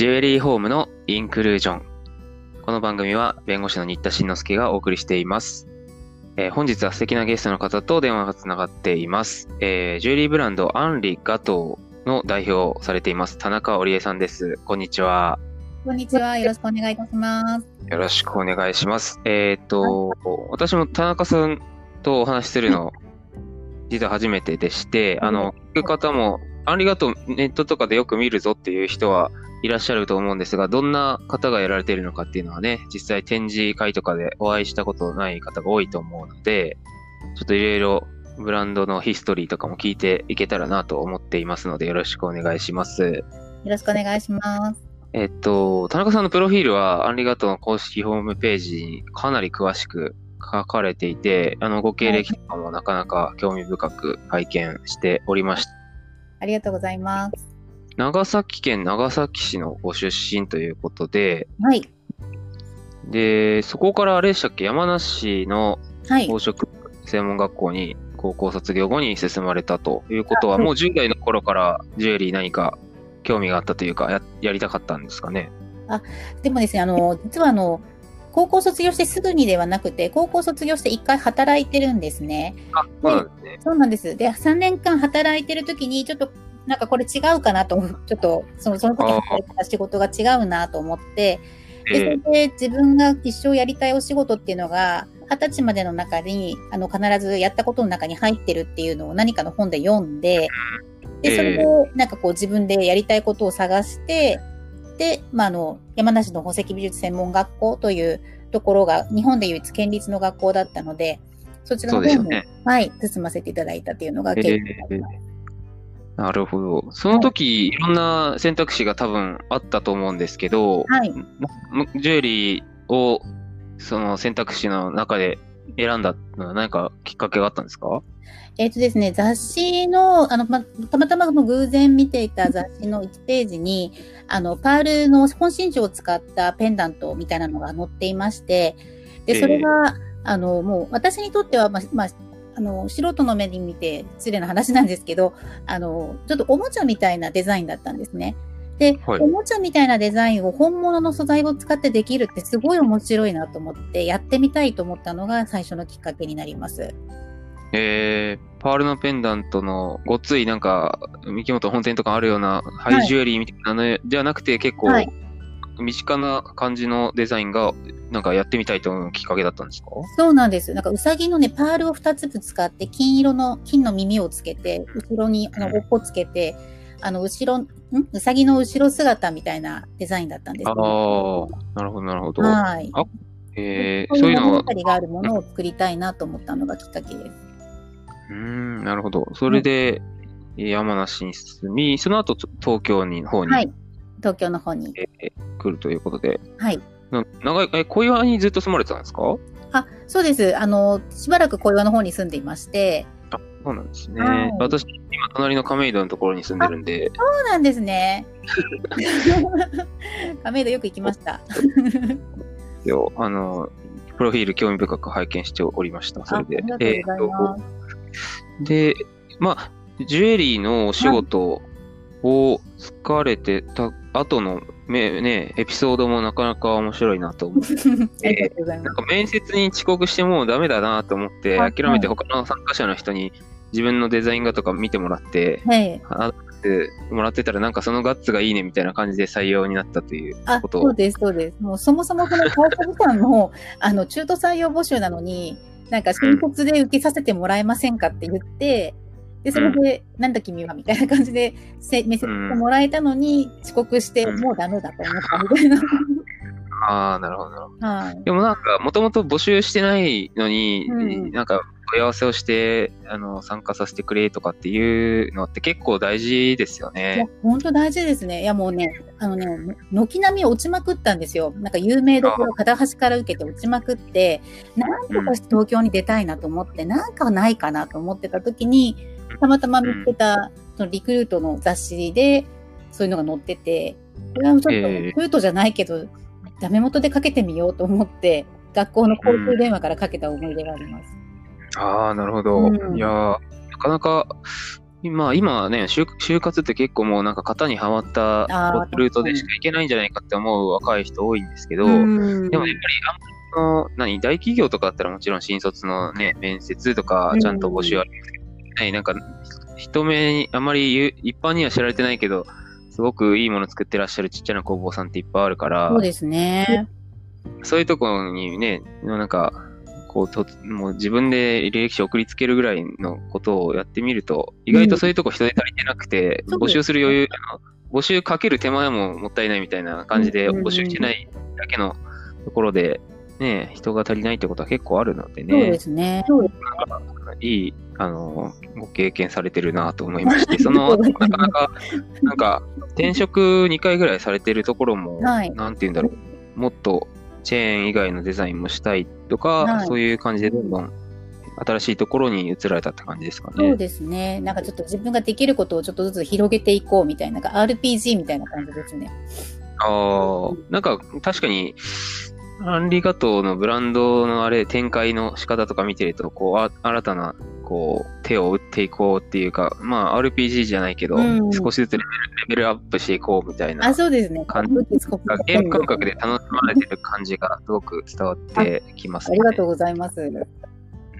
ジュエリーホームのインクルージョン。この番組は弁護士の新田慎之介がお送りしています。えー本日は素敵なゲストの方と電話がつながっています。えージュエリーブランドアンリガトーの代表をされています田中織江さんです。こんにちは。こんにちは。よろしくお願いいたします。よろしくお願いします。えっ、と、私も田中さんとお話しするの、実は初めてでして、あの、聞く方も、アンリガトーネットとかでよく見るぞっていう人はいらっしゃると思うんですが、どんな方がやられているのかっていうのはね、実際展示会とかでお会いしたことない方が多いと思うので、ちょっといろいろブランドのヒストリーとかも聞いていけたらなと思っていますので、よろしくお願いします。よろしくお願いします。えっと、田中さんのプロフィールは、アンリガトーの公式ホームページにかなり詳しく書かれていて、あの、ご経歴とかもなかなか興味深く拝見しておりました。ありがとうございます。長崎県長崎市のご出身ということで、はい。で、そこからあれでしたっけ、山梨のはい。宝飾専門学校に高校卒業後に進まれたということは、はいもう10代の頃からジュエリー何か興味があったというか、ややりたかったんですかね？でもですね、あの、実はあの、高校卒業してすぐにではなくて、高校卒業して一回働いてるんですね。あ、そうなんですね。そうなんです。で、3年間働いてる時に、ちょっと、なんかこれ違うかなと、ちょっと、その、その時仕事が違うなと思って、で、そえれで自分が一生やりたいお仕事っていうのが、二十歳までの中に、あの、必ずやったことの中に入ってるっていうのを何かの本で読んで、で、それで、なんかこう自分でやりたいことを探して、で、まあ、あの、山梨の宝石美術専門学校というところが、日本で唯一県立の学校だったので、そちらの方に、そうですよね。はい、進ませていただいたっていうのがえ経験になりーます。なるほど。その時、いろんな選択肢が多分あったと思うんですけど、はい。まジュエリーをその選択肢の中で選んだのは何かきっかけがあったんですか？えっ、とですね、雑誌の、あの、ま、たまたま偶然見ていた雑誌の1ページに、あの、パールの本真珠を使ったペンダントみたいなのが載っていまして、で、それが、あの、もう私にとっては、まあ、まあ、あの、素人の目に見て失礼な話なんですけど、あの、ちょっとおもちゃみたいなデザインだったんですね。で、はいおもちゃみたいなデザインを本物の素材を使ってできるってすごい面白いなと思って、やってみたいと思ったのが最初のきっかけになります。えー、パールのペンダントのごっついなんか三木本本店とかあるようなハイジュエリーみたいなのじゃなくて結構はい身近な感じのデザインがなんかやってみたいと思うきっかけだったんですか？そうなんです。なんか、うさぎのね、パールを2つ使って、金色の、金の耳をつけて、後ろに、あの、おっぽつけて、あの、後ろ、ん？うさぎの後ろ姿みたいなデザインだったんです、ああ、なるほど、なるほど。はい。えー、そうういううのは、物語があるものを作りたいなと思ったのがきっかけです。うーん、なるほど。それで、山梨に進み、その後、東京に方に、はい。東京の方に。えー来るということで、はい。な長い、え、小岩にずっと住まれてたんですか？あ、そうです。あの、しばらく小岩の方に住んでいまして、そうなんですね。はい私、今、隣の亀戸のところに住んでるんで、そうなんですね。亀戸よく行きました。よあの、プロフィール興味深く拝見しておりました。それで。あありがとうございます。えーとで、まあ、ジュエリーのお仕事を疲れてた後の、めね、エピソードもなかなか面白いなと思って、ありがとうございます。なんか面接に遅刻してもうダメだなと思って、はい諦めて他の参加者の人に自分のデザイン画とか見てもらって、はい。話してもらってたらなんかそのガッツがいいねみたいな感じで採用になったというあ、ことそうです、そうです。もうそもそもこの会社時間も、あの、中途採用募集なのに、なんか新卒で受けさせてもらえませんかって言って、で、それで、なんだ君はみたいな感じで、せ面接してもらえたのに、遅刻して、うんもうダメだと思ったみたいな。ああ、なるほどなるほど。はい。でもなんか、もともと募集してないのに、うんなんか、問い合わせをして、あの、参加させてくれとかっていうのって結構大事ですよいやね。、本当大事ですね。いや、もうね、あのね、軒並み落ちまくったんですよ。なんか有名どころ片端から受けて落ちまくって、なんとかして東京に出たいなと思って、なんかないかなと思ってた時に、たまたま見つけた、そのリクルートの雑誌で、そういうのが載ってて、これはちょっと、ええリクルートじゃないけど、ダメ元でかけてみようと思って、学校の交通電話からかけた思い出があります。ああ、なるほど。うん。いやーなかなか、今、今ね就、就活って結構もうなんか型にはまったルートでしか行けないんじゃないかって思う若い人多いんですけど、うん。でもやっぱりあんまりその、何、大企業とかだったらもちろん新卒のね、面接とかちゃんと募集ありますけど、はいなんか、人目に、あまり一般には知られてないけど、すごくいいもの作ってらっしゃるちっちゃな工房さんっていっぱいあるから、そうですね。そういうところにね、なんか、こうと、もう自分で履歴書送りつけるぐらいのことをやってみると、意外とそういうとこ人手足りてなくて、そう募集する余裕、募集かける手間ももったいないみたいな感じで、募集してないだけのところで、ね、人が足りないってことは結構あるのでそうでね、すね。いい、あの、ご経験されてるなと思いまして、その、なかなか、なんか、転職2回ぐらいされてるところも、はいなんて言うんだろう、もっとチェーン以外のデザインもしたいとか、はいそういう感じでどんどん新しいところに移られたって感じですかそうね。ですね。なんかちょっと自分ができることをちょっとずつ広げていこうみたいな、なんか RPG みたいな感じですね。ああ、なんか確かに、アンリガトーのブランドのあれ、展開の仕方とか見てると、こう、あ新たな、こう、手を打っていこうっていうか、まあ、RPG じゃないけど、うん少しずつレベルアップしていこうみたいなあ、そうですね。ゲーム感覚で楽しまれてる感じがすごく伝わってきますね。ありがとうございます。うん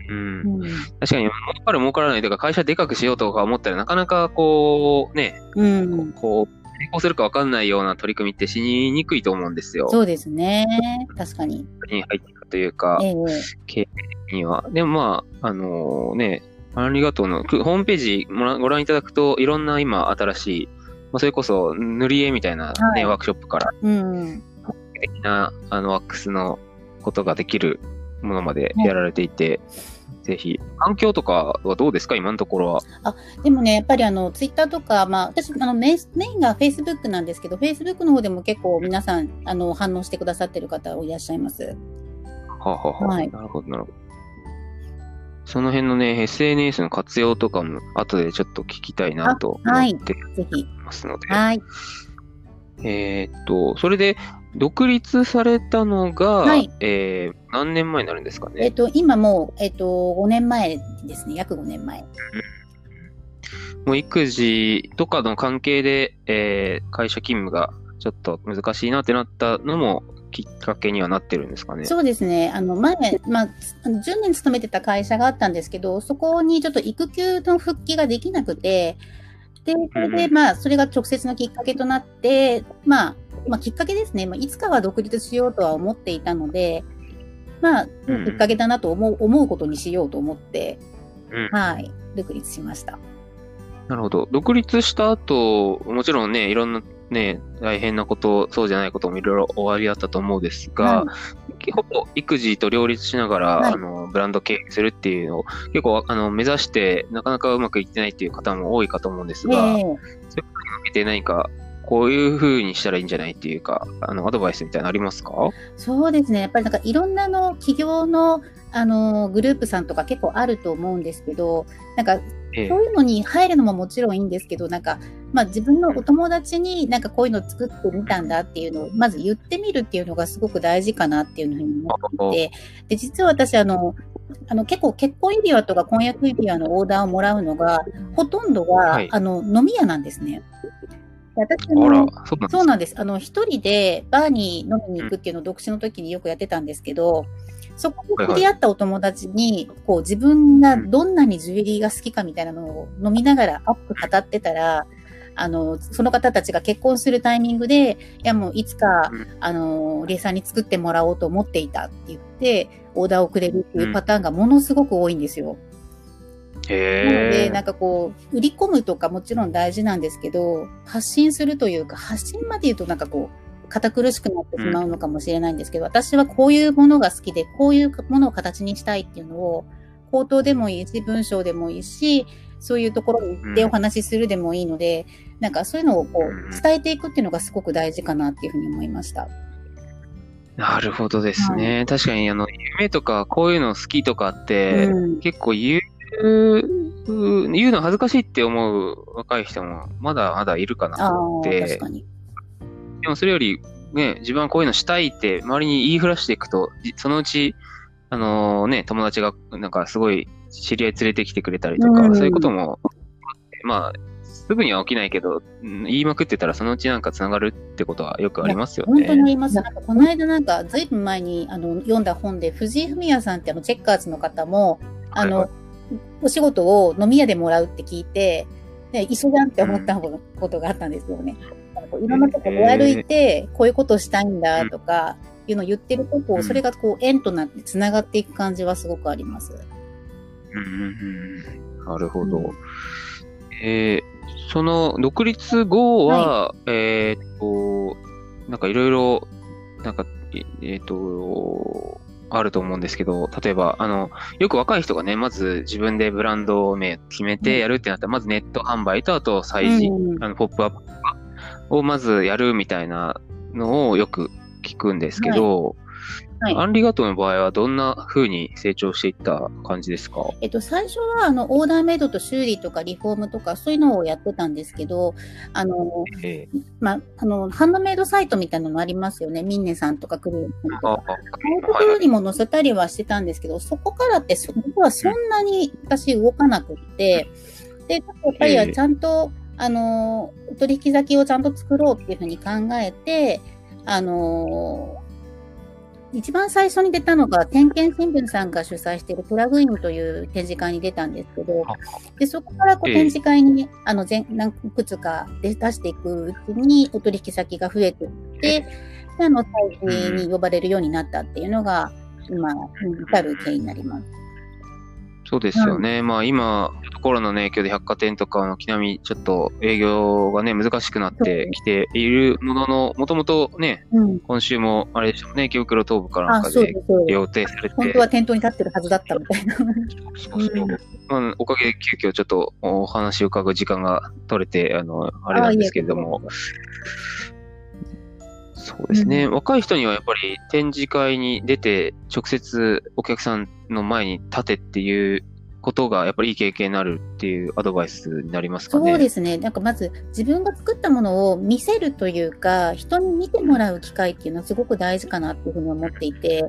うん。確かに、儲かる儲からないとか、会社でかくしようとか思ったらなかなかこう、ね、うん。こう、成功するか分かんないような取り組みってしにくいと思うんですよ。そうですね。確かに。に入っていくというか、ええ経営には。でもまあ、あのね、ありがとうの、くホームページご覧いただくと、いろんな今新しい、まあ、それこそ塗り絵みたいな、ねはいワークショップから、うん。的なあのワックスのことができるものまでやられていて、ぜひ、環境とかはどうですか、今のところは。でもね、やっぱりあの、ツイッターとか、まあ、私、あのメイン、メインがフェイスブックなんですけど、フェイスブックの方でも結構皆さん、あの、反応してくださってる方いらっしゃいます。はあ、はあはあはいなるほど、なるほど。その辺のね、SNS の活用とかも、後でちょっと聞きたいなと思はいって。ますので。はい。えーっと、それで、独立されたのが、はいえー何年前になるんですかね？えっと、今もう、えっと、5年前ですね。約5年前。もう育児とかの関係で、えー会社勤務がちょっと難しいなってなったのもきっかけにはなってるんですかね。そうですね。あの、前、まあ、あの10年勤めてた会社があったんですけど、そこにちょっと育休の復帰ができなくて、で、それで、まあ、それが直接のきっかけとなって、まあ、まあ、きっかけですね。まあ、いつかは独立しようとは思っていたので、まあ、きっかけだなと思う、思うことにしようと思って、うんはい、独立しました。なるほど。独立した後、もちろんね、いろんなね、大変なこと、そうじゃないこともいろいろ終わりだったと思うんですが、はほぼ育児と両立しながら、はい。あのブランド経営するっていうのを結構あの目指して、なかなかうまくいってないっていう方も多いかと思うんですが、ええ。向けて何か、こういう風にしたらいいんじゃないっていうか、あの、アドバイスみたいなのありますか？そうですね。やっぱりなんかいろんなの企業のあのグループさんとか結構あると思うんですけど、なんかええ。そういうのに入るのももちろんいいんですけど、なんか、まあ自分のお友達になんかこういうの作ってみたんだっていうのを、まず言ってみるっていうのがすごく大事かなっていうふうに思っていて、で、実は私あの、あの結構結婚指輪とか婚約指輪のオーダーをもらうのが、ほとんどが、はい。あの飲み屋なんですね。で私も、そうなんです。そうなんです。あの、一人でバーに飲みに行くっていうのを独身の時によくやってたんですけど、そこで知り合ったお友達に、こう自分がどんなにジュエリーが好きかみたいなのを飲みながらアップ語ってたら、あの、その方たちが結婚するタイミングで、いやもういつかうん、あの、レイさんに作ってもらおうと思っていたって言って、オーダーをくれるっていうパターンがものすごく多いんですよ。なので、なんかこう、売り込むとかもちろん大事なんですけど、発信するというか、発信まで言うとなんかこう、堅苦しくなってしまうのかもしれないんですけど、私はこういうものが好きで、こういうものを形にしたいっていうのを、口頭でもいいし、文章でもいいし、そういうところに行ってうんお話しするでもいいので、なんかそういうのをこう伝えていくっていうのがすごく大事かなっていうふうに思いました。なるほどですね。確かに、あの、夢とか、こういうの好きとかって、うん結構言う、言うの恥ずかしいって思う若い人もまだまだいるかなと思って。でもそれより、ね、自分はこういうのしたいって周りに言いふらしていくと、じそのうち、あのね、友達がなんかすごい知り合い連れてきてくれたりとか、うんそういうこともまあ、すぐには起きないけど、うん言いまくってたらそのうちなんかつながるってことはよくありますよ本当にあね。ります。なんかこの間なんか、ずいぶん前にあの読んだ本で、藤井フミヤさんってあのチェッカーズの方も、あの、はいはお仕事を飲み屋でもらうって聞いて、で一緒じゃんって思ったことがあったんですよね。なんいろんなとこ出歩いて、こういうことしたいんだとか、いうのを言ってると、こうそれがこう、縁となって繋がっていく感じはすごくあります。うんうんうんなるほど。うん。えーその独立後は、えーっと、なんかいろいろ、なんか、ええーっと、あると思うんですけど、例えば、あの、よく若い人がね、まず自分でブランド名決めてやるってなったら、まずネット販売と、あと催事、うん。あの、ポップアップとかをまずやるみたいなのをよく聞くんですけど、はいアンリガトーの場合はどんな風に成長していった感じですか？えっと、最初は、あの、オーダーメイドと修理とかリフォームとか、そういうのをやってたんですけど、あの、えまあ、あの、ハンドメイドサイトみたいなのありますよね。ミンネさんとかクリエイさんとあか。そういうところにも載せたりはしてたんですけど、そこからって、そこはそんなに私動かなくって、で、やっぱりはちゃんと、あの、お取引先をちゃんと作ろうっていうふうに考えて、あの、一番最初に出たのが、天見新聞さんが主催しているプラグインという展示会に出たんですけど、で、そこからこうええ展示会に、あの、全、何くつかで出していくうちに、お取引先が増えていって、で、あの、催事に呼ばれるようになったっていうのが、今、至る経緯になります。そうですよね。まあ今、コロナの影響で百貨店とか軒並みちょっと営業がね、難しくなってきているものの、もともとね、うん。今週もあれでしょうね、池袋東部かなんあ、かで。予定されて、本当は店頭に立ってるはずだったみたいな。そうそう。まあ、おかげで急遽ちょっとお話を伺う時間が取れて、あの、あれなんですけれども、そうですね、うん。若い人にはやっぱり展示会に出て、直接お客さんの前に立てっていうことが、やっぱりいい経験になるっていうアドバイスになりますかね？そうですね。なんかまず自分が作ったものを見せるというか、人に見てもらう機会っていうのはすごく大事かなっていうふうに思っていて、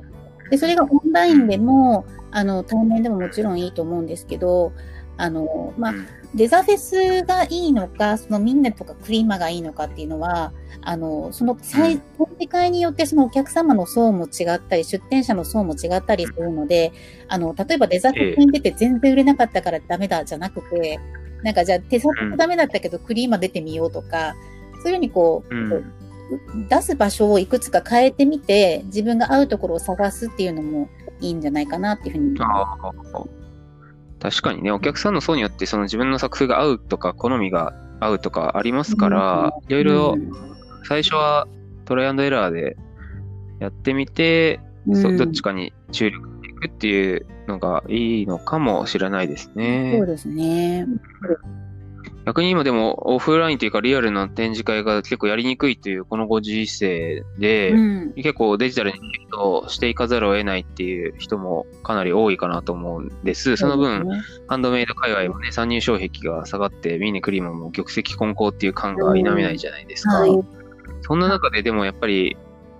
で、それがオンラインでも、あの、対面でももちろんいいと思うんですけど、あの、まあ、うん。デザフェスがいいのか、そのミンネとかクリーマがいいのかっていうのは、あの、その最、展示会によってそのお客様の層も違ったり、出店者の層も違ったりするので、あの、例えばデザフェスに出て全然売れなかったからダメだじゃなくて、なんかじゃあデザフェスダメだったけどクリーマ出てみようとか、そういうふうにこう、うん。出す場所をいくつか変えてみて、自分が合うところを探すっていうのもいいんじゃないかなっていうふうに。ああ確かにね、お客さんの層によってその自分の作風が合うとか、好みが合うとかありますから、いろいろ最初はトライアンドエラーでやってみて、うんそどっちかに注力していくっていうのがいいのかもしれないですそうね。ですね。逆に今でもオフラインというかリアルな展示会が結構やりにくいというこのご時世で、うん。結構デジタルにシフトしていかざるを得ないっていう人もかなり多いかなと思うんです。その分、ねハンドメイド界隈もね、参入障壁が下がって、ミニクリームも玉石混交っていう感が否めないじゃないですか。はいそんな中ででもやっぱり、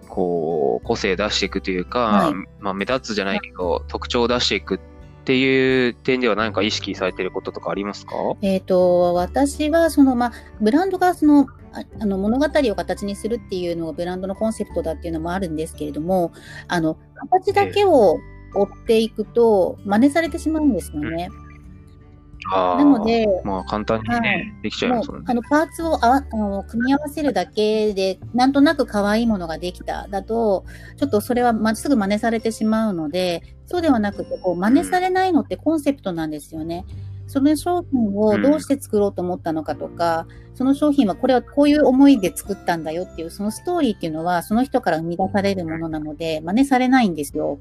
こう、個性出していくというか、はいまあ目立つじゃないけど、特徴を出していくっていう点では何か意識されてることとかありますか？えっ、と、私は、その、まあ、ブランドが、その、ああの、物語を形にするっていうのがブランドのコンセプトだっていうのもあるんですけれども、あの、形だけを追っていくと、真似されてしまうんですよね。あーなので、まあ簡単にね、はいできちゃいもますもんね。うあのパーツをあわあの組み合わせるだけで、なんとなく可愛いものができただと、ちょっとそれはまっすぐ真似されてしまうので、そうではなくて、こう真似されないのってコンセプトなんですよね。その商品をどうして作ろうと思ったのかとか、その商品はこれはこういう思いで作ったんだよっていう、そのストーリーっていうのは、その人から生み出されるものなので、真似されないんですよ。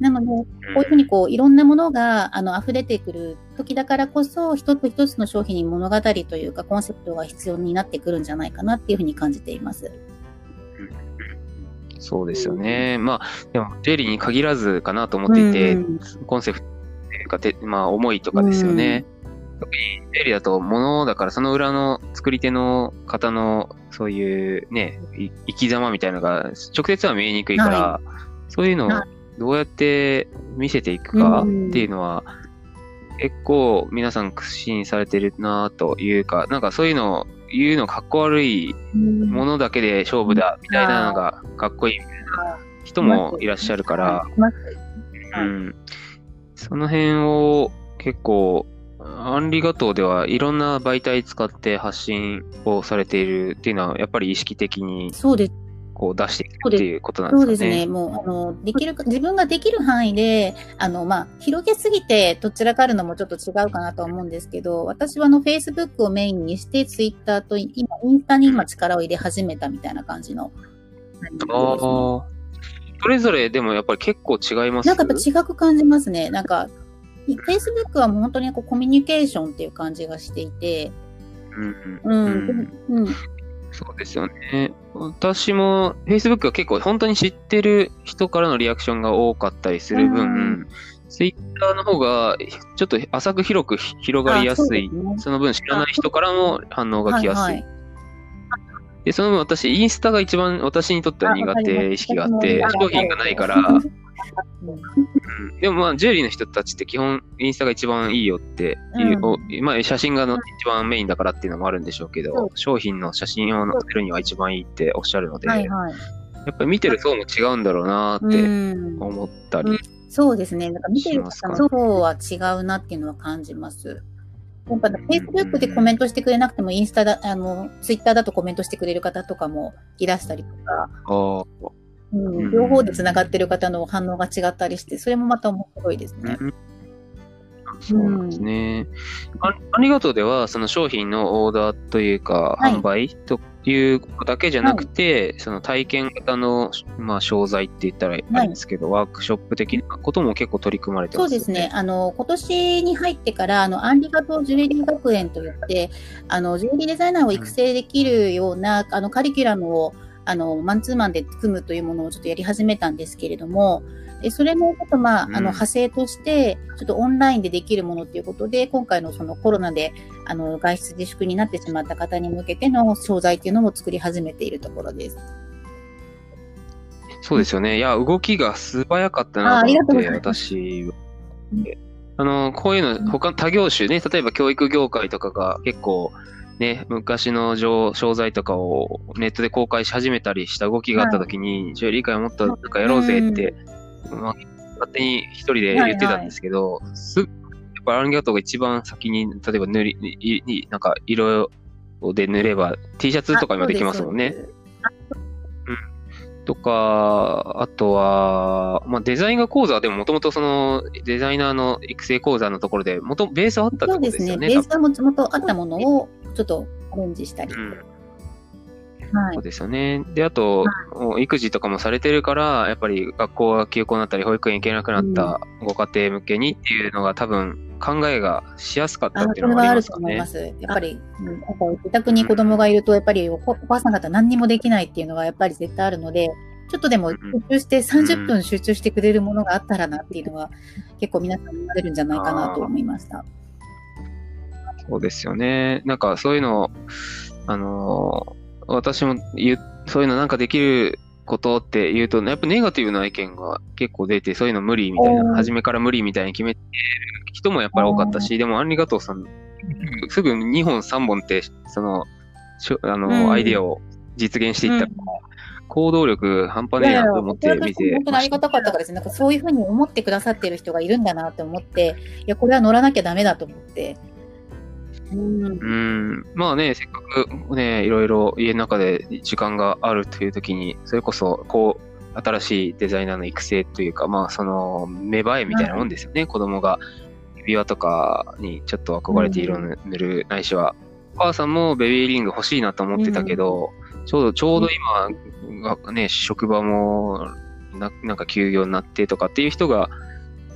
なので、こういうふうにこういろんなものがあの溢れてくる時だからこそ一つ一つの商品に物語というかコンセプトが必要になってくるんじゃないかなっていうふうに感じています。そうですよね。まあ、でも、ジェリーに限らずかなと思っていて、うんコンセプトっていうか、てまあ、思いとかですよね。特にジェリーだと物だから、その裏の作り手の方の、そういうね、い生き様みたいなのが、直接は見えにくいから、そういうのをはどうやって見せていくかっうん。ていうのは、結構皆さん屈伸されてるなというか、なんかそういうのを言うのかっこ悪いものだけで勝負だみたいなのがかっこいいみたいな人もいらっしゃるから、うん、その辺を結構、アンリガ島ではいろんな媒体使って発信をされているっていうのは、やっぱり意識的にそうです。こう出していくっていうことなんそうでかね。ですすね。もう、あの、できるか、自分ができる範囲で、あの、まあ、広げすぎて、どちらかあるのもちょっと違うかなとは思うんですけど、私はあの、Facebook をメインにして、Twitter と、今、インスタに今力を入れ始めたみたいな感じの。ああ。それぞれでもやっぱり結構違います？なんかやっぱ違く感じますね。なんか、Facebook はもう本当にこうコミュニケーションっていう感じがしていて、うんうんうん、うんうん、そうですよね。私も Facebook は結構本当に知ってる人からのリアクションが多かったりする分、うん Twitter の方がちょっと浅く広く広がりやすい。あそねその分知らない人からも反応が来やすい。はいはいで、その分私、インスタが一番私にとっては苦手意識があって、あ商品がないから、うんう。ん。でもまあ、ジュエリーの人たちって基本、インスタが一番いいよっていう、うん。おまあ、写真がの一番メインだからっていうのもあるんでしょうけど、商品の写真を載せるには一番いいっておっしゃるので、はいはい。やっぱり見てる層も違うんだろうなうってん。思ったり、そうですね。なんか見てる層は違うなっていうのは感じます。やっぱ、Facebook でコメントしてくれなくても、インスタだ、あの、Twitter だとコメントしてくれる方とかもいらしたりとか、うん。うん。両方で繋がってる方の反応が違ったりして、それもまた面白いですね。うん。そうなんですね。あありがとうでは、その商品のオーダーというか、はい。販売ということだけじゃなくて、その体験型の、まあ、商材って言ったらあれですけど、ワークショップ的なことも結構取り組まれてますよそうですね。。あの、今年に入ってから、あの、アンリガトジュエリー学園といって、あの、ジュエリーデザイナーを育成できるような、あの、カリキュラムを、あの、マンツーマンで組むというものをちょっとやり始めたんですけれども、でそれもちょっとまあ、うんあの、派生として、ちょっとオンラインでできるものっていうことで、今回のそのコロナで、あの、外出自粛になってしまった方に向けての商材っていうのも作り始めているところです。そうですよね。いや、動きが素早かったなと思って、私はうん。あの、こういううんの、他、他業種ね、例えば教育業界とかが結構、ね、昔の商商材とかをネットで公開し始めたりした動きがあったときに、ジュエリー会もっとなんかやろうぜって、まあ、勝手に一人で言ってたんですけど、すやっぱアンギャトが一番先に、例えば塗り、いいなんか色で塗れば T シャツとか今できますもんね。とか、あとは、まあ、デザイン画講座はでももともとそのデザイナーの育成講座のところで、もとベースはあったってそうですね。ことですよね。ベースがもともとあったものをちょっとアレンジしたり。うんはいそう。ですよね。で、あと、育児とかもされてるから、やっぱり学校が休校になったり、保育園行けなくなったご家庭向けにっていうのが多分考えがしやすかったっていうのがありますかねと思いま。す。やっぱり、うん自宅に子供がいると、やっぱりおお母さん方何にもできないっていうのがやっぱり絶対あるので、ちょっとでも集中して30分集中してくれるものがあったらなっていうのは、結構皆さん思われるんじゃないかなと思いました。そうですよね。なんかそういうのを、あのー私も言う、そういうのなんかできることって言うと、やっぱネガティブな意見が結構出て、そういうの無理みたいな、初めから無理みたいに決めてる人もやっぱり多かったし、でもアンリガトーさん、すぐ2本3本って、その、あの、うんアイデアを実現していったら、行動力半端ねえなと思って見て本当にありがたかったからですね。なんかそういうふうに思ってくださってる人がいるんだなって思って、いや、これは乗らなきゃダメだと思って。うん。うん、まあね、せっかくね、いろいろ家の中で時間があるという時に、それこそ、こう、新しいデザイナーの育成というか、まあ、その、芽生えみたいなもんですよね。子供が指輪とかにちょっと憧れて色を塗る、ないしは、お母さんもベビーリング欲しいなと思ってたけど、ちょうど、ちょうど今がね、職場もな、なんか休業になってとかっていう人が、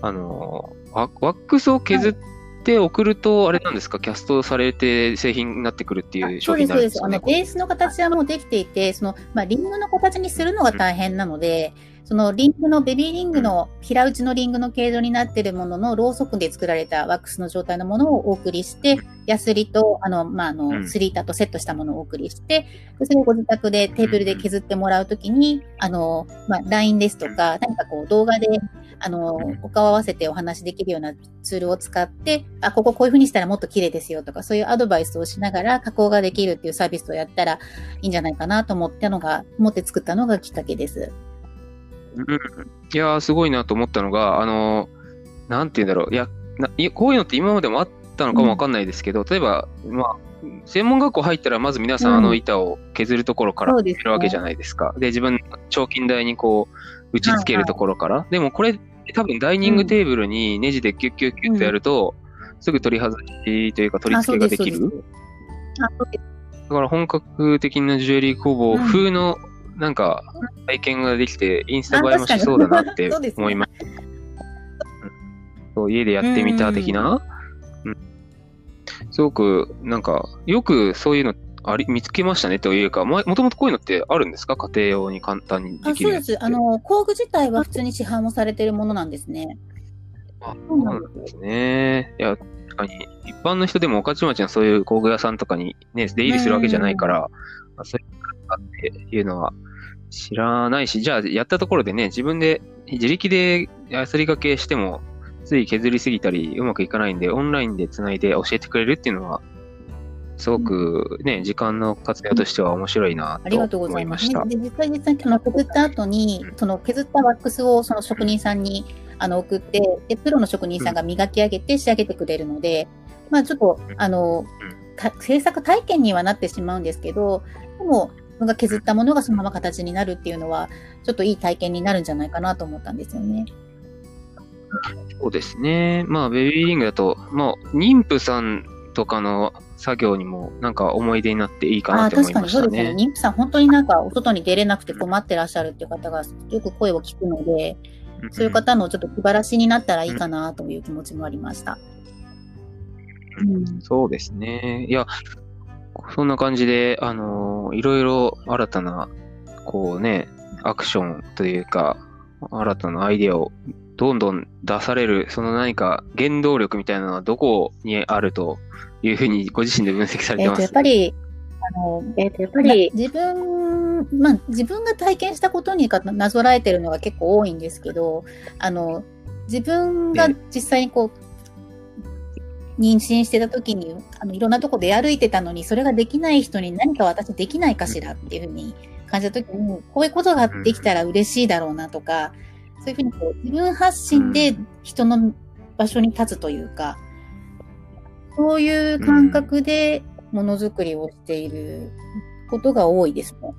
あの、ワワックスを削って送ると、あれなんですか、キャストされて製品になってくるっていう商品そうです、そうです。あの、になるんですかね。ベースの形はもうできていて、その、まあ、リングの形にするのが大変なので、そのリングの、ベビーリングの平打ちのリングの形状になっているもののろうそくで作られたワックスの状態のものをお送りして、ヤスリと、あの、まあ、あうの、ん。スリーターとセットしたものをお送りして、でそれをご自宅でテーブルで削ってもらうときに、あの、まあ、LINE ですとか、何かこう動画で、あの、お顔合わせてお話できるようなツールを使って、あ、こここういう風にしたらもっと綺麗ですよとか、そういうアドバイスをしながら加工ができるっていうサービスをやったらいいんじゃないかなと思ったのが、思って作ったのがきっかけです。うん。いやー、すごいなと思ったのが、あのーなんて言うんだろう。いや、こういうのって今までもあったのかもわかんないですけど、例えば、まあ、専門学校入ったら、まず皆さんうん。あの板を削るところからやるわけじゃないですか。で、自分の彫金台にこう、打ち付けるところから。でもこれ、多分ダイニングテーブルにネジでキュッキュッキュッとやると、すぐ取り外しというか取りあ、付けができる。だから本格的なジュエリー工房風のなんか体験ができて、インスタ映えもしそうだなって思いました。うん。そう家でやってみた的な、うんすごくなんかよくそういうのあり見つけましたねというか、ももともとこういうのってあるんですか？家庭用に簡単にであそうです。あの、工具自体は普通に市販もされているものなんですね。あそうなんんでですね。いや、確かに、一般の人でも御徒町のそういう工具屋さんとかにね、出入りするわけじゃないから、まあそういうのがあっていうのは知らないし、じゃあやったところでね、自分で、自力でヤスリ掛けしても、つい削りすぎたりうまくいかないんで、オンラインでつないで教えてくれるっていうのは、すごくね、時間の活用としては面白いなありがととうございま。思いますした。で実際実際その削った後にう、んその削ったワックスをその職人さんにあの送って、で、プロの職人さんが磨き上げて仕上げてくれるので、まあちょっとう、んあの、た制作体験にはなってしまうんですけど、でも、自分が削ったものがそのまま形になるっていうのは、ちょっといい体験になるんじゃないかなと思ったんですよね。そうですね。まあ、ベビーリングだと、まあ、妊婦さんとかの作業にも、なんか思い出になっていいかなって思い確かましたにそうですね。ね。妊婦さん、本当になんかお外に出れなくて困ってらっしゃるっていう方がよく声を聞くので、そういう方のちょっと気晴らしになったらいいかなという気持ちもありました。うんそうですね。いや、そんな感じで、あのいろいろ新たな、こうね、アクションというか、新たなアイデアをどんどん出される、その何か原動力みたいなのはどこにあるというふうにご自身で分析されえっ、と、てますやっぱり、あの、えっ、と、やっぱり、自分、まあ、自分が体験したことにかなぞらえてるのが結構多いんですけど、あの、自分が実際にこう、妊娠してた時に、あの、いろんなとこ出歩いてたのに、それができない人に何か私できないかしらっていうふうに感じた時に、こういうことができたら嬉しいだろうなとか、そういうふうにこう、自分発信で人の場所に立つというか、そういう感覚でものづくりをしていることが多いですね。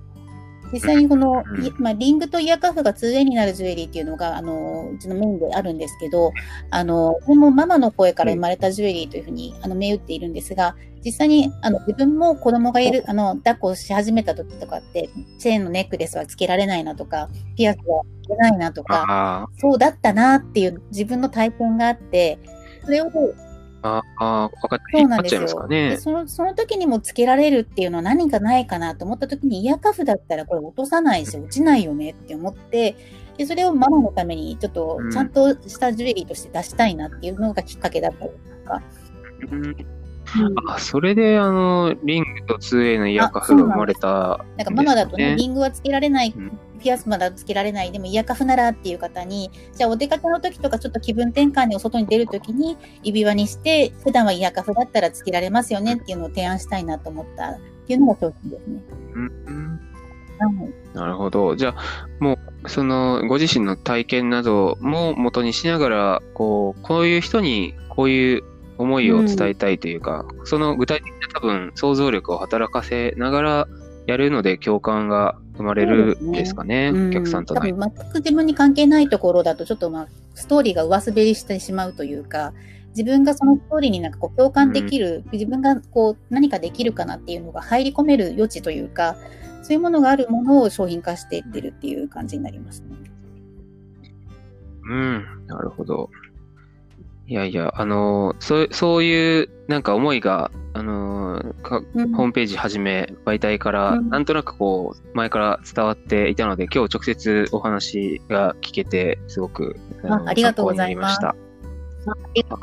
実際にこの、まあ、リングとイヤーカフが 2way になるジュエリーっていうのが、あの、うちのメインであるんですけど、あの、これもママの声から生まれたジュエリーというふうに、あの、銘打っているんですが、実際に、あの、自分も子供がいる、あの、抱っこし始めた時とかって、チェーンのネックレスはつけられないなとか、ピアスはつけないなとか、あそうだったなっていう自分の体験があって、それをあ、ああ、分かって、そうなんですよ。で。そのその時にもつけられるっていうのは何かないかなと思った時にイヤーカフだったらこれ落とさないし落ちないよねって思ってでそれをママのためにちょっとうん。ちゃんとしたジュエリーとして出したいなっていうのがきっかけだったりとか。うん。あ、それで、あの、リングと 2A のイヤーカフが生まれたなんかママだとね、リングはつけられない、うんピアスまだつけられない、でもイヤーカフならっていう方に、じゃあお出かけの時とかちょっと気分転換にお外に出る時に指輪にして、普段はイヤーカフだったらつけられますよねっていうのを提案したいなと思ったっていうのが商品ですね。うんはいなるほど。じゃあ、もう、その、ご自身の体験なども元にしながら、こう、こういう人に、こういう思いを伝えたいというか、その具体的な多分、想像力を働かせながらやるので共感が生まれるんですかね、うんお客さんとの。多分全く自分に関係ないところだと、ちょっとまあ、ストーリーが上滑りしてしまうというか、自分がそのストーリーになんかこう共感できる、自分がこう何かできるかなっていうのが入り込める余地というか、そういうものがあるものを商品化していってるっていう感じになりますね。うん、なるほど。いやいや、あのそう、そういうなんか思いが、あののかうん。ホームページはじめ媒体からうん。なんとなくこう前から伝わっていたので今日直接お話が聞けてすごくのあありがとうございました。は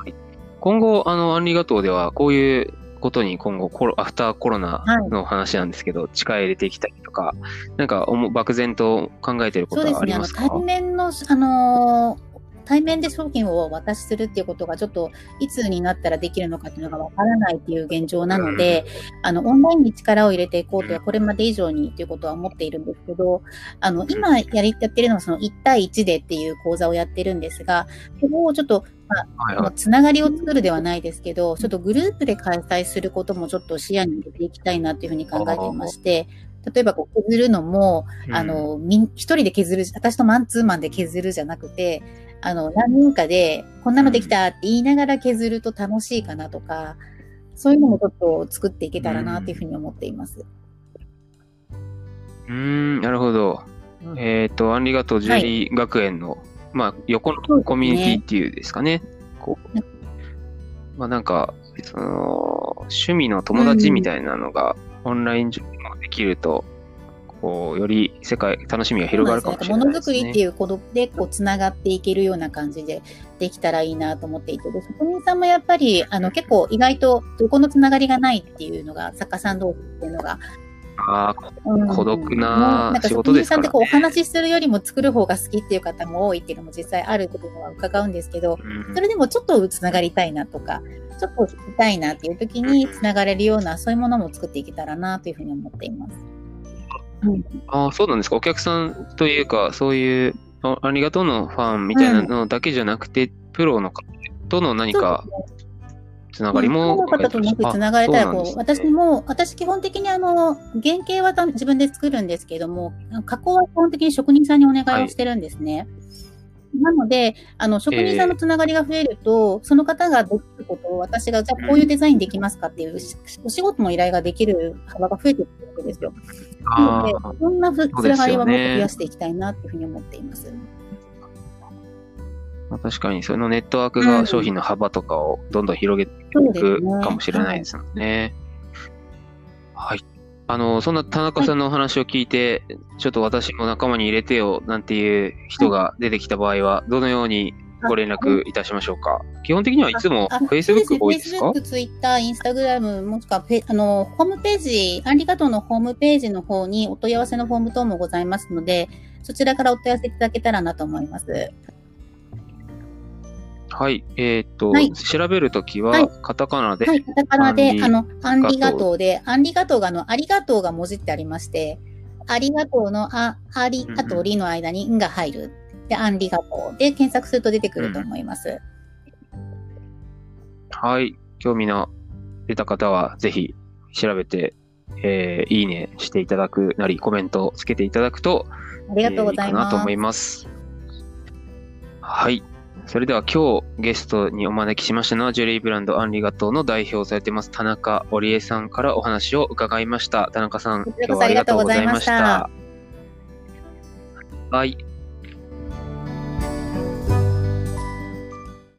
い。今後、あの、アンリガトーではこういうことに今後コロ、アフターコロナの話なんですけど、力入れていきたりとか、なんかおも漠然と考えてることそうですね、あのはありますか対面の、あのー対面で商品をお渡しするっていうことがちょっといつになったらできるのかっていうのがわからないっていう現状なので、あの、オンラインに力を入れていこうとうんこれまで以上にということは思っているんですけど、あの、今やり、やってるのはその1対1でっていう講座をやってるんですが、そこをちょっと、はいはい。このつながりを作るではないですけど、ちょっとグループで開催することもちょっと視野に入れていきたいなというふうに考えていまして、例えばこう削るのも、あの、みん、一人で削る、私とマンツーマンで削るじゃなくて、あの、何人かで、こんなのできたって言いながら削ると楽しいかなとか、そういうのもちょっと作っていけたらなというふうに思っています。うーん、なるほど。えっ、と、アンリガトージュエリー学園の、まあ、横のコミュニティっていうですかね。こう、まあなんか、その、趣味の友達みたいなのが、オンライン上でもできると、こう、より世界、楽しみが広がるかもしれないものですね。づくりっていうことで、こう、つながっていけるような感じでできたらいいなと思っていて、で、職人さんもやっぱり、あの、結構意外と、どこのつながりがないっていうのが、作家さん同士っていうのが、あ孤独ななんか仕事ですからね職人さんってこう、お話しするよりも作る方が好きっていう方も多いっていうのも実際あることは伺うんですけど、うんそれでもちょっとつながりたいなとか、ちょっと聞きたいなっていう時につながれるような、そういうものも作っていけたらなというふうに思っています。ああ、そうなんですか。お客さんというか、そういう、あありがとうのファンみたいなのだけじゃなくて、プロの方との何かつながりも。の方ともしつながれたら、こう、ね私も、私基本的にあの、原型はた自分で作るんですけども、加工は基本的に職人さんにお願いをしてるんですね。なので、あの、職人さんのつながりが増えると、その方ができることを私が、じゃあこういうデザインできますかっていう、しお仕事の依頼ができる幅が増えてくるわけですよ。なのであ、そんなふつながりはもっと増やしていきたいなっていうふうに思っています。あ確かに、そのネットワークが商品の幅とかをどんどん広げていく。かもしれないですもんね。はい。あの、そんな田中さんのお話を聞いて、ちょっと私も仲間に入れてよなんていう人が出てきた場合は、どのようにご連絡いたしましょうか？基本的にはいつもあ Facebook 多いですか？Facebook、Twitter、Instagram、もしくはペあの、ホームページ、アンリガトーのホームページの方にお問い合わせのフォーム等もございますので、そちらからお問い合わせいただけたらなと思います。はい。えーっと、はい調べるときははい、カタカナで、はい。カタカナであの、アンリガトーで、アンリガトーがあの、ありがとうが文字ってありまして、ありがとうの、あ、あり、あとりの間にんが入る。で、アンリガトーで検索すると出てくると思います。はい。興味の出た方は、ぜひ調べて、えーいいねしていただくなり、コメントをつけていただくと、ありがとうございます。えーいいかなと思います。はい。それでは今日ゲストにお招きしましたのは、ジュエリーブランドアンリガトーの代表をされてます、田中織江さんからお話を伺いました。田中さん、こちらこそありがとうございました今日はありがとうございました。はい。